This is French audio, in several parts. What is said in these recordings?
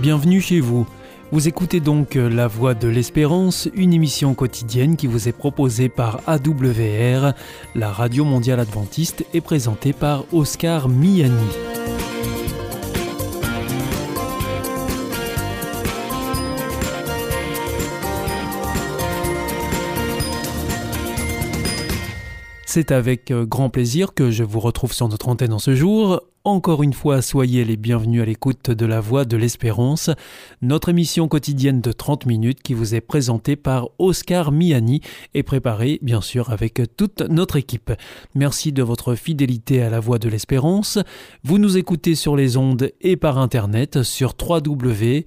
Bienvenue chez vous. Vous écoutez donc La Voix de l'Espérance, une émission quotidienne qui vous est proposée par AWR, la Radio Mondiale Adventiste, et présentée par Oscar Miani. C'est avec euh, grand plaisir que je vous retrouve sur notre antenne en ce jour. Encore une fois, soyez les bienvenus à l'écoute de la Voix de l'Espérance, notre émission quotidienne de 30 minutes qui vous est présentée par Oscar Miani et préparée bien sûr avec toute notre équipe. Merci de votre fidélité à la Voix de l'Espérance. Vous nous écoutez sur les ondes et par internet sur www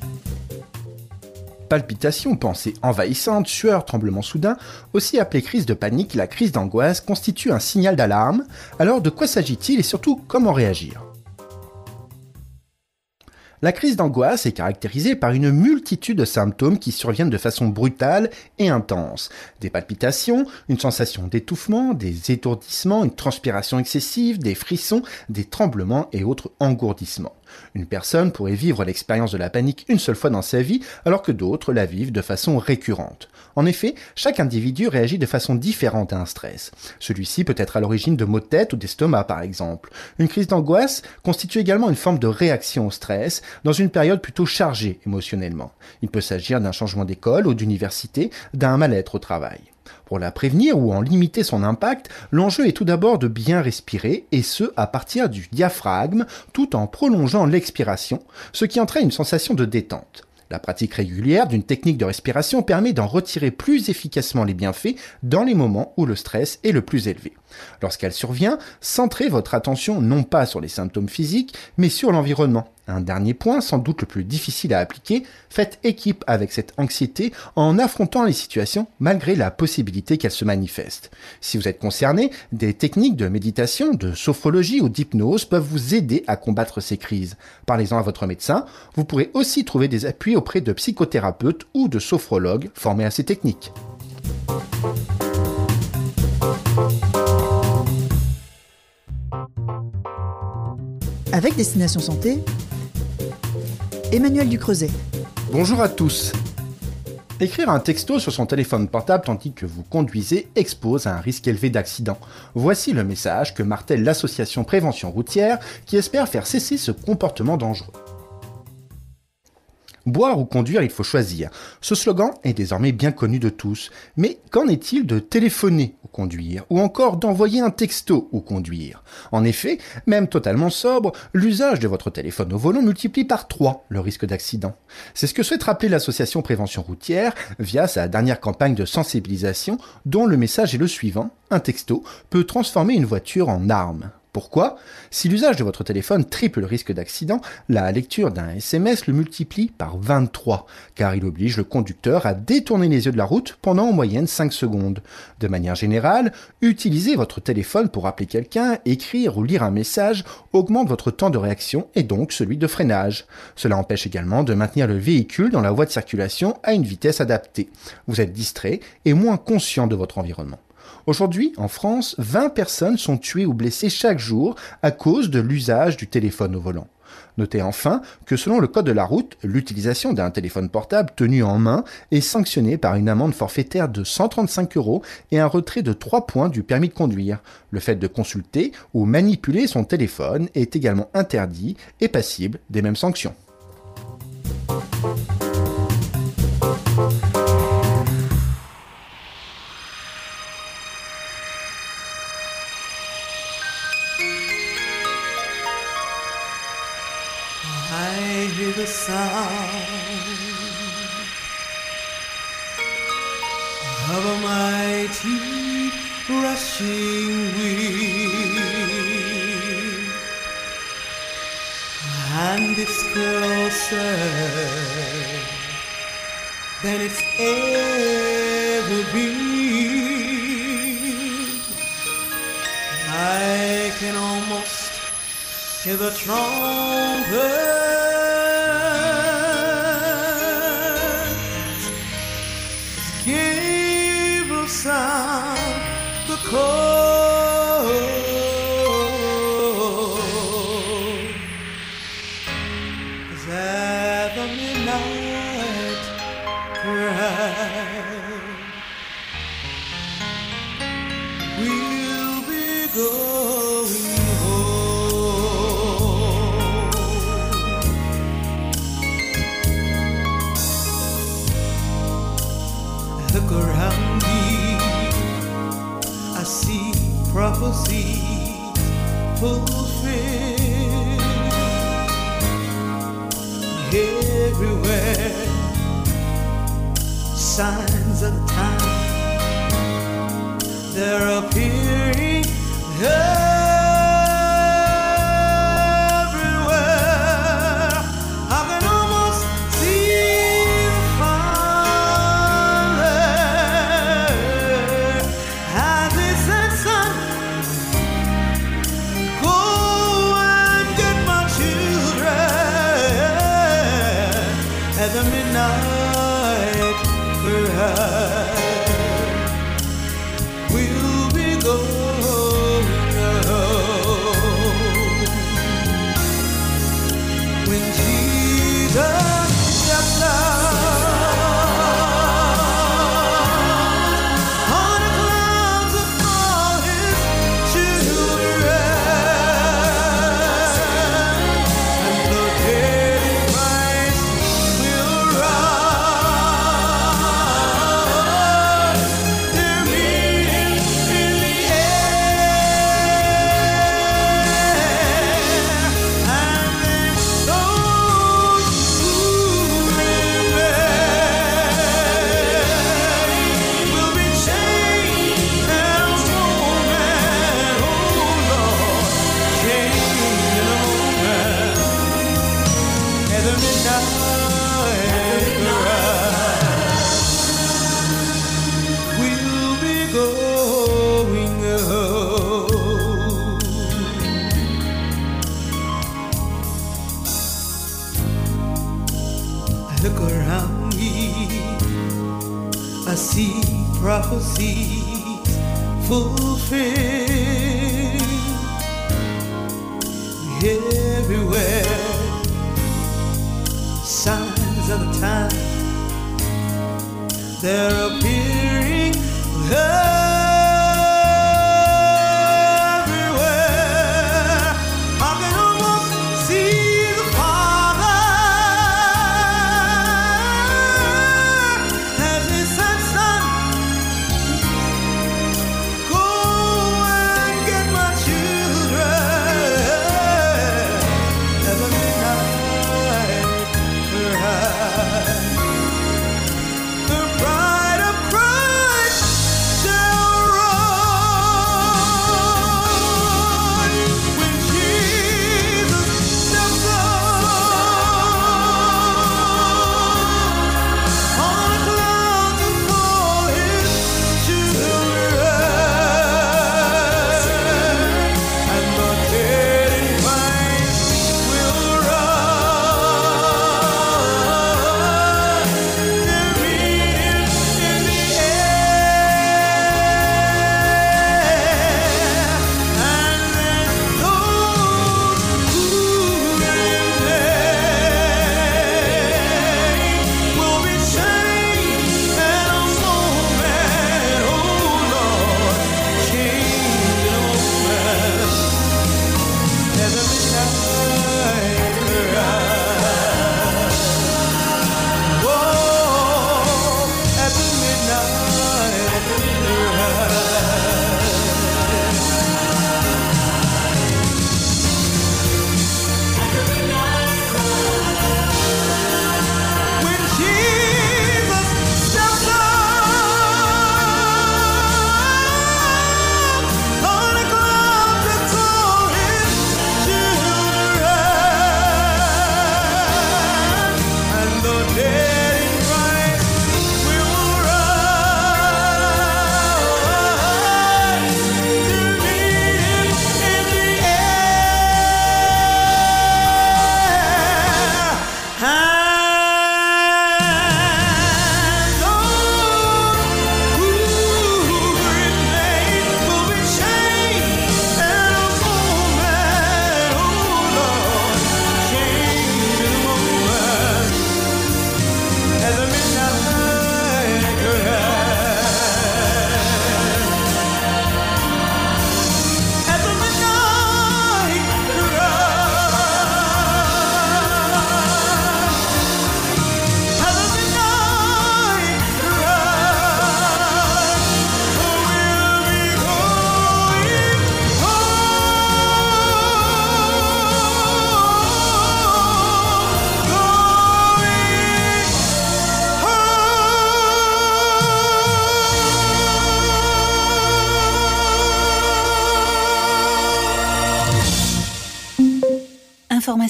palpitations, pensées envahissantes, sueur, tremblements soudains, aussi appelée crise de panique, la crise d'angoisse constitue un signal d'alarme. Alors de quoi s'agit-il et surtout comment réagir? La crise d'angoisse est caractérisée par une multitude de symptômes qui surviennent de façon brutale et intense. Des palpitations, une sensation d'étouffement, des étourdissements, une transpiration excessive, des frissons, des tremblements et autres engourdissements. Une personne pourrait vivre l'expérience de la panique une seule fois dans sa vie, alors que d'autres la vivent de façon récurrente. En effet, chaque individu réagit de façon différente à un stress. Celui-ci peut être à l'origine de maux de tête ou d'estomac, par exemple. Une crise d'angoisse constitue également une forme de réaction au stress dans une période plutôt chargée émotionnellement. Il peut s'agir d'un changement d'école ou d'université, d'un mal-être au travail. Pour la prévenir ou en limiter son impact, l'enjeu est tout d'abord de bien respirer, et ce à partir du diaphragme, tout en prolongeant l'expiration, ce qui entraîne une sensation de détente. La pratique régulière d'une technique de respiration permet d'en retirer plus efficacement les bienfaits dans les moments où le stress est le plus élevé. Lorsqu'elle survient, centrez votre attention non pas sur les symptômes physiques, mais sur l'environnement. Un dernier point, sans doute le plus difficile à appliquer, faites équipe avec cette anxiété en affrontant les situations malgré la possibilité qu'elles se manifestent. Si vous êtes concerné, des techniques de méditation, de sophrologie ou d'hypnose peuvent vous aider à combattre ces crises. Parlez-en à votre médecin. Vous pourrez aussi trouver des appuis auprès de psychothérapeutes ou de sophrologues formés à ces techniques. Avec Destination Santé, Emmanuel Ducreuset. Bonjour à tous. Écrire un texto sur son téléphone portable tandis que vous conduisez expose à un risque élevé d'accident. Voici le message que martèle l'association Prévention routière qui espère faire cesser ce comportement dangereux. Boire ou conduire, il faut choisir. Ce slogan est désormais bien connu de tous. Mais qu'en est-il de téléphoner ou conduire Ou encore d'envoyer un texto ou conduire? En effet, même totalement sobre, l'usage de votre téléphone au volant multiplie par 3 le risque d'accident. C'est ce que souhaite rappeler l'association Prévention routière via sa dernière campagne de sensibilisation dont le message est le suivant. Un texto peut transformer une voiture en arme. Pourquoi? Si l'usage de votre téléphone triple le risque d'accident, la lecture d'un SMS le multiplie par 23, car il oblige le conducteur à détourner les yeux de la route pendant en moyenne 5 secondes. De manière générale, utiliser votre téléphone pour appeler quelqu'un, écrire ou lire un message augmente votre temps de réaction et donc celui de freinage. Cela empêche également de maintenir le véhicule dans la voie de circulation à une vitesse adaptée. Vous êtes distrait et moins conscient de votre environnement. Aujourd'hui, en France, 20 personnes sont tuées ou blessées chaque jour à cause de l'usage du téléphone au volant. Notez enfin que selon le code de la route, l'utilisation d'un téléphone portable tenu en main est sanctionnée par une amende forfaitaire de 135 euros et un retrait de 3 points du permis de conduire. Le fait de consulter ou manipuler son téléphone est également interdit et passible des mêmes sanctions. Sound of a mighty rushing wind, and girl said, than it's ever been. I can almost hear the trumpet.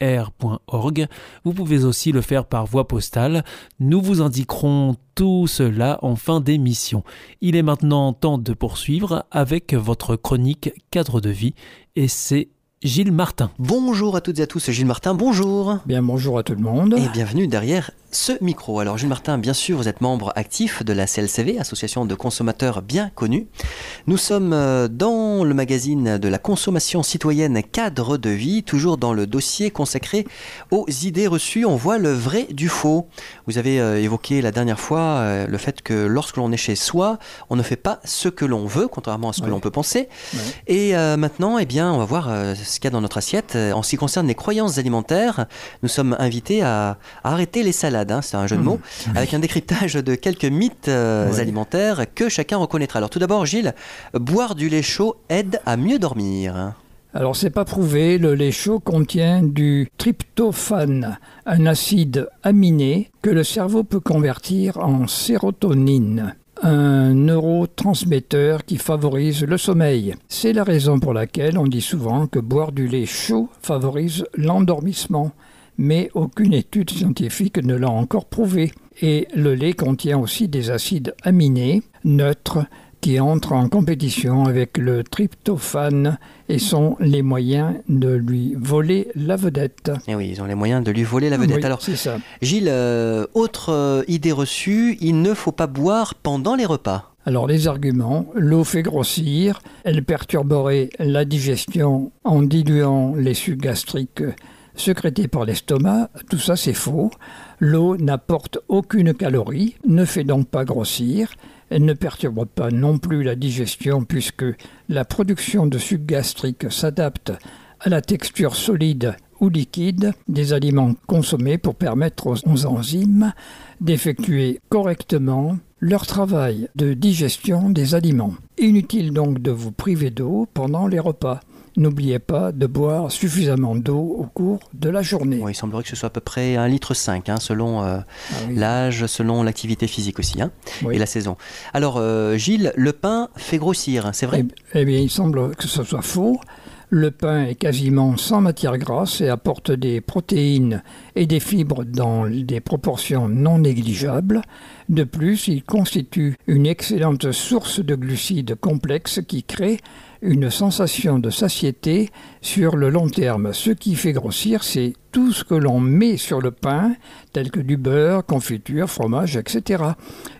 france.awr.org. Vous pouvez aussi le faire par voie postale. Nous vous indiquerons tout cela en fin d'émission. Il est maintenant temps de poursuivre avec votre chronique cadre de vie et c'est Gilles Martin. Bonjour à toutes et à tous, Gilles Martin, bonjour Bien, bonjour à tout le monde. et bienvenue derrière ce micro. Alors Gilles Martin, bien sûr, vous êtes membre actif de la CLCV, Association de consommateurs bien connue. Nous sommes euh, dans le magazine de la consommation citoyenne cadre de vie, toujours dans le dossier consacré aux idées reçues. On voit le vrai du faux. Vous avez euh, évoqué la dernière fois euh, le fait que lorsque l'on est chez soi, on ne fait pas ce que l'on veut, contrairement à ce que Ouais. l'on peut penser. Ouais. Et maintenant, eh bien, on va voir ce qu'il y a dans notre assiette. En ce qui concerne les croyances alimentaires, nous sommes invités à, à arrêter les salades. Hein, c'est un jeu de mots, avec un décryptage de quelques mythes euh, Ouais. alimentaires que chacun reconnaîtra. Alors tout d'abord, Gilles, boire du lait chaud aide à mieux dormir. Alors, c'est pas prouvé, le lait chaud contient du tryptophane, un acide aminé que le cerveau peut convertir en sérotonine, un neurotransmetteur qui favorise le sommeil. C'est la raison pour laquelle on dit souvent que boire du lait chaud favorise l'endormissement, mais aucune étude scientifique ne l'a encore prouvé. Et le lait contient aussi des acides aminés neutres qui entrent en compétition avec le tryptophane et sont les moyens de lui voler la vedette. Et Eh oui, ils ont les moyens de lui voler la vedette. Oui, Alors, c'est ça. Gilles, euh, autre euh, idée reçue, il ne faut pas boire pendant les repas. Alors les arguments, l'eau fait grossir, elle perturberait la digestion en diluant les sucs gastriques sécrétés par l'estomac, tout ça c'est faux. L'eau n'apporte aucune calorie, ne fait donc pas grossir, elle ne perturbe pas non plus la digestion puisque la production de sucs gastriques s'adapte à la texture solide ou liquide des aliments consommés pour permettre aux enzymes d'effectuer correctement leur travail de digestion des aliments. Inutile donc de vous priver d'eau pendant les repas. N'oubliez pas de boire suffisamment d'eau au cours de la journée. Oui, il semblerait que ce soit à peu près 1,5 litre, hein, selon euh, Ah oui. l'âge, selon l'activité physique aussi, hein, Oui. et la saison. Alors, euh, Gilles, le pain fait grossir, c'est vrai? Eh, eh bien, il semble que ce soit faux. Le pain est quasiment sans matière grasse et apporte des protéines et des fibres dans des proportions non négligeables. De plus, il constitue une excellente source de glucides complexes qui crée une sensation de satiété sur le long terme. Ce qui fait grossir, c'est tout ce que l'on met sur le pain, tel que du beurre, confiture, fromage, etc.,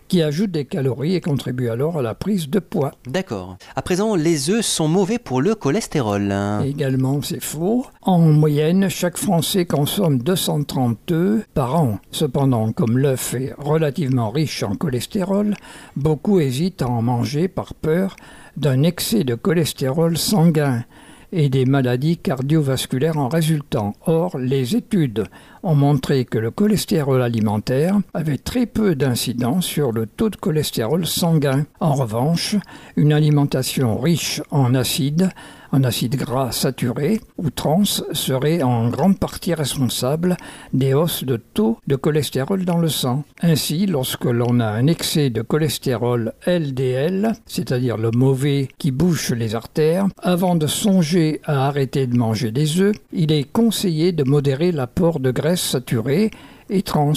qui ajoute des calories et contribue alors à la prise de poids. D'accord. À présent, les œufs sont mauvais pour le cholestérol. Également, c'est faux. En moyenne, chaque Français consomme 230 œufs par an. Cependant, comme l'œuf est relativement riche en cholestérol, beaucoup hésitent à en manger par peur d'un excès de cholestérol sanguin et des maladies cardiovasculaires en résultant. Or, les études ont montré que le cholestérol alimentaire avait très peu d'incidence sur le taux de cholestérol sanguin. En revanche, une alimentation riche en acides en acides gras saturés ou trans serait en grande partie responsable des hausses de taux de cholestérol dans le sang. Ainsi, lorsque l'on a un excès de cholestérol LDL, c'est-à-dire le mauvais qui bouche les artères, avant de songer à arrêter de manger des œufs, il est conseillé de modérer l'apport de graisses saturées et trans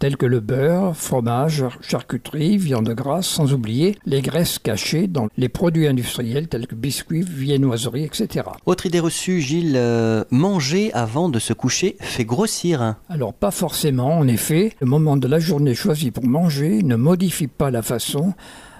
tels que le beurre, fromage, charcuterie, viande grasse, sans oublier les graisses cachées dans les produits industriels tels que biscuits, viennoiseries, etc. Autre idée reçue, Gilles, euh, manger avant de se coucher fait grossir. Alors pas forcément, en effet, le moment de la journée choisi pour manger ne modifie pas la façon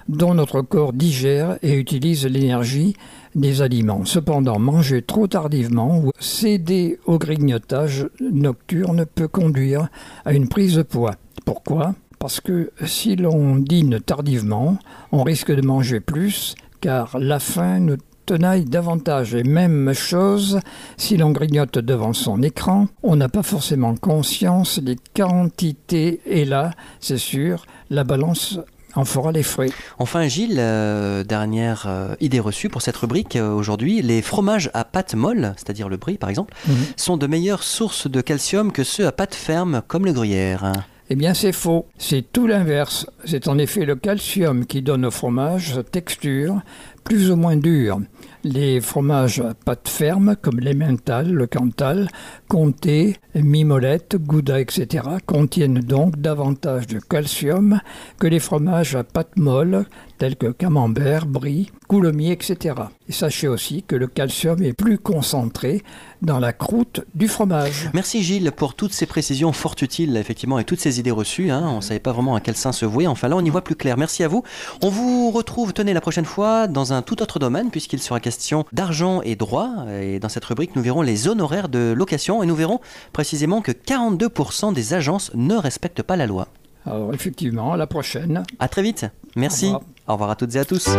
dont notre corps digère et utilise l'énergie des aliments. Cependant, manger trop tardivement ou céder au grignotage nocturne peut conduire à une prise de poids. Pourquoi? Parce que si l'on dîne tardivement, on risque de manger plus car la faim nous tenaille davantage. Et même chose, si l'on grignote devant son écran, on n'a pas forcément conscience des quantités. Et là, c'est sûr, la balance en fera les frais. Enfin, Gilles, euh, dernière euh, idée reçue pour cette rubrique euh, aujourd'hui, les fromages à pâte molle, c'est-à-dire le brie par exemple, Mhm. sont de meilleures sources de calcium que ceux à pâte ferme comme le gruyère. Eh bien, c'est faux. C'est tout l'inverse. C'est en effet le calcium qui donne au fromage sa texture plus ou moins dure. Les fromages à pâte ferme, comme l'emmental, le cantal, comté, mimolette, gouda, etc., contiennent donc davantage de calcium que les fromages à pâte molle, tels que camembert, brie, coulommiers, etc. Et sachez aussi que le calcium est plus concentré dans la croûte du fromage. Merci Gilles pour toutes ces précisions fort utiles, effectivement, et toutes ces idées reçues. hein. On ne savait pas vraiment à quel sein se vouer. Enfin là, on y voit plus clair. Merci à vous. On vous retrouve, tenez, la prochaine fois dans un tout autre domaine, puisqu'il sera question d'argent et droit. Et dans cette rubrique, nous verrons les honoraires de location et nous verrons précisément que 42% des agences ne respectent pas la loi. Alors effectivement, à la prochaine. À très vite. Merci. Au revoir. Au revoir à toutes et à tous.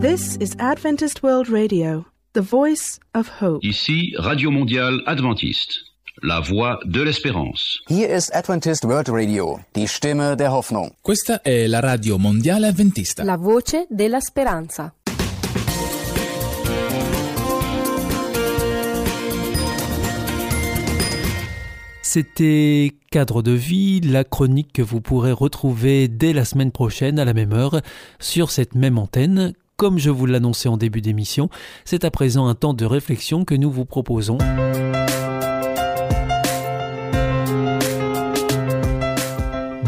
This is Adventist World Radio, the voice of hope. Ici Radio Mondiale Adventiste, la voix de l'espérance. Hier ist Adventist World Radio, die Stimme der Hoffnung. Questa è la radio mondiale adventista. La voce della speranza. C'était Cadre de vie, la chronique que vous pourrez retrouver dès la semaine prochaine à la même heure sur cette même antenne. Comme je vous l'annonçais en début d'émission, c'est à présent un temps de réflexion que nous vous proposons.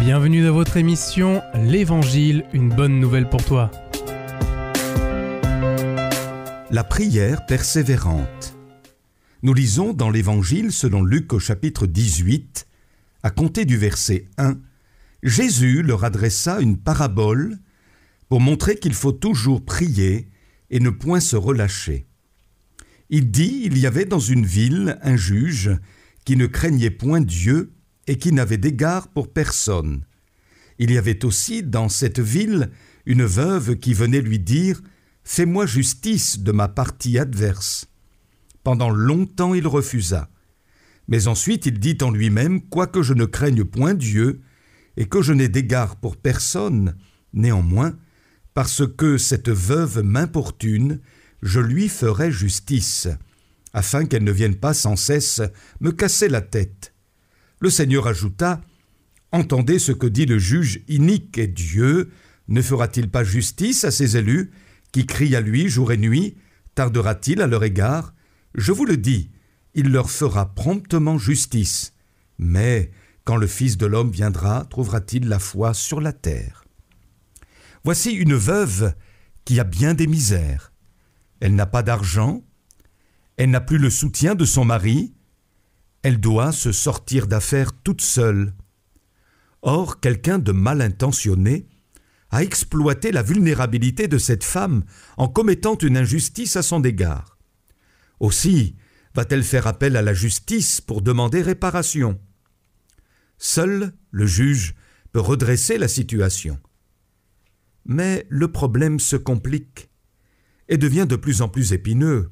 Bienvenue dans votre émission L'Évangile, une bonne nouvelle pour toi. La prière persévérante. Nous lisons dans l'Évangile selon Luc au chapitre 18, à compter du verset 1, Jésus leur adressa une parabole pour montrer qu'il faut toujours prier et ne point se relâcher. Il dit, il y avait dans une ville un juge qui ne craignait point Dieu et qui n'avait d'égard pour personne. Il y avait aussi dans cette ville une veuve qui venait lui dire Fais-moi justice de ma partie adverse. Pendant longtemps il refusa. Mais ensuite il dit en lui-même Quoique je ne craigne point Dieu, et que je n'ai d'égard pour personne, néanmoins, parce que cette veuve m'importune, je lui ferai justice, afin qu'elle ne vienne pas sans cesse me casser la tête. Le Seigneur ajouta Entendez ce que dit le juge inique et Dieu. Ne fera-t-il pas justice à ses élus qui crient à lui jour et nuit? Tardera-t-il à leur égard? Je vous le dis, il leur fera promptement justice. Mais quand le Fils de l'homme viendra, trouvera-t-il la foi sur la terre? Voici une veuve qui a bien des misères. Elle n'a pas d'argent, elle n'a plus le soutien de son mari, elle doit se sortir d'affaires toute seule. Or, quelqu'un de mal intentionné a exploité la vulnérabilité de cette femme en commettant une injustice à son égard. Aussi va-t-elle faire appel à la justice pour demander réparation. Seul le juge peut redresser la situation. Mais le problème se complique et devient de plus en plus épineux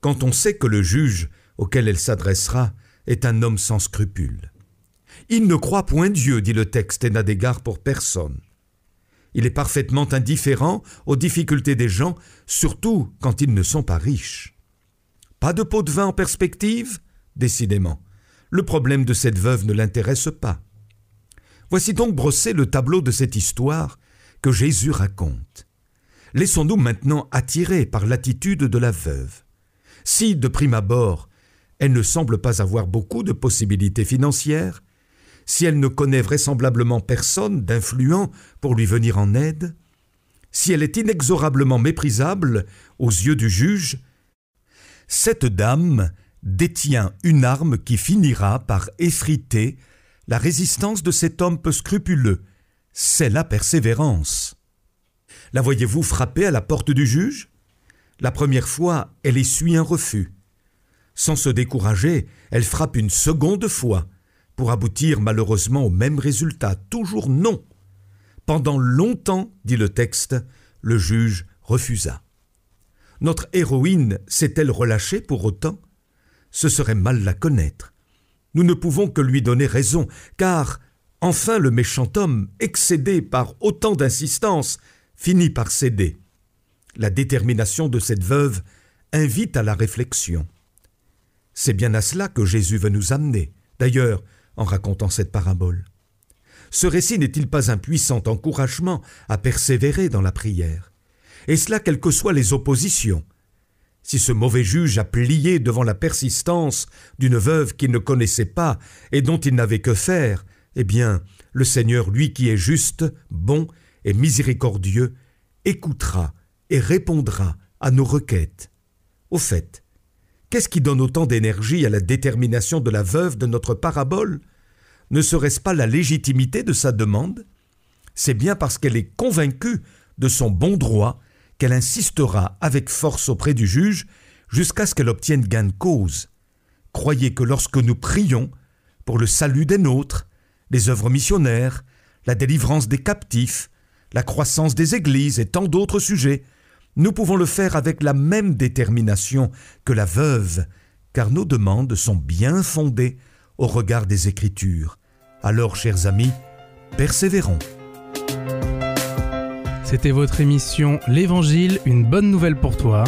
quand on sait que le juge auquel elle s'adressera est un homme sans scrupules. Il ne croit point Dieu, dit le texte, et n'a d'égard pour personne. Il est parfaitement indifférent aux difficultés des gens, surtout quand ils ne sont pas riches. Pas de pot de vin en perspective? Décidément, le problème de cette veuve ne l'intéresse pas. Voici donc brossé le tableau de cette histoire que Jésus raconte. Laissons-nous maintenant attirer par l'attitude de la veuve. Si, de prime abord, elle ne semble pas avoir beaucoup de possibilités financières, si elle ne connaît vraisemblablement personne d'influent pour lui venir en aide, si elle est inexorablement méprisable aux yeux du juge, cette dame détient une arme qui finira par effriter la résistance de cet homme peu scrupuleux, c'est la persévérance. La voyez-vous frapper à la porte du juge? La première fois, elle essuie un refus. Sans se décourager, elle frappe une seconde fois, pour aboutir malheureusement au même résultat, toujours non. Pendant longtemps, dit le texte, le juge refusa. Notre héroïne s'est-elle relâchée pour autant? Ce serait mal la connaître. Nous ne pouvons que lui donner raison, car enfin le méchant homme, excédé par autant d'insistance, finit par céder. La détermination de cette veuve invite à la réflexion. C'est bien à cela que Jésus veut nous amener, d'ailleurs, en racontant cette parabole. Ce récit n'est-il pas un puissant encouragement à persévérer dans la prière? Et cela quelles que soient les oppositions. Si ce mauvais juge a plié devant la persistance d'une veuve qu'il ne connaissait pas et dont il n'avait que faire, eh bien, le Seigneur, lui qui est juste, bon et miséricordieux, écoutera et répondra à nos requêtes. Au fait, Qu'est-ce qui donne autant d'énergie à la détermination de la veuve de notre parabole? Ne serait-ce pas la légitimité de sa demande? C'est bien parce qu'elle est convaincue de son bon droit qu'elle insistera avec force auprès du juge jusqu'à ce qu'elle obtienne gain de cause. Croyez que lorsque nous prions pour le salut des nôtres, les œuvres missionnaires, la délivrance des captifs, la croissance des églises et tant d'autres sujets, nous pouvons le faire avec la même détermination que la veuve, car nos demandes sont bien fondées au regard des Écritures. Alors, chers amis, persévérons. C'était votre émission L'Évangile, une bonne nouvelle pour toi.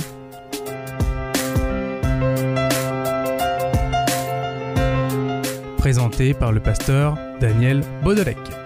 Présentée par le pasteur Daniel Baudelec.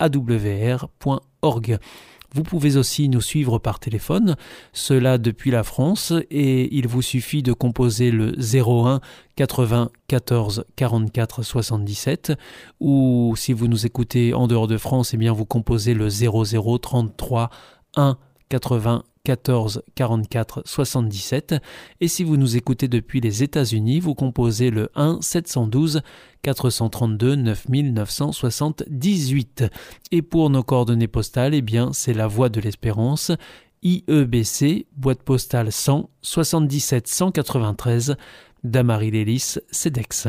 www.awr.org. Vous pouvez aussi nous suivre par téléphone, cela depuis la France, et il vous suffit de composer le 01 80 14 44 77, ou si vous nous écoutez en dehors de France, eh bien vous composez le 00 33 1 80 14 44 77 et si vous nous écoutez depuis les États-Unis, vous composez le 1 712 432 9978 et pour nos coordonnées postales, eh bien c'est la Voie de l'Espérance. IEBC boîte postale 100 77 193 Damary Lélis Cedex.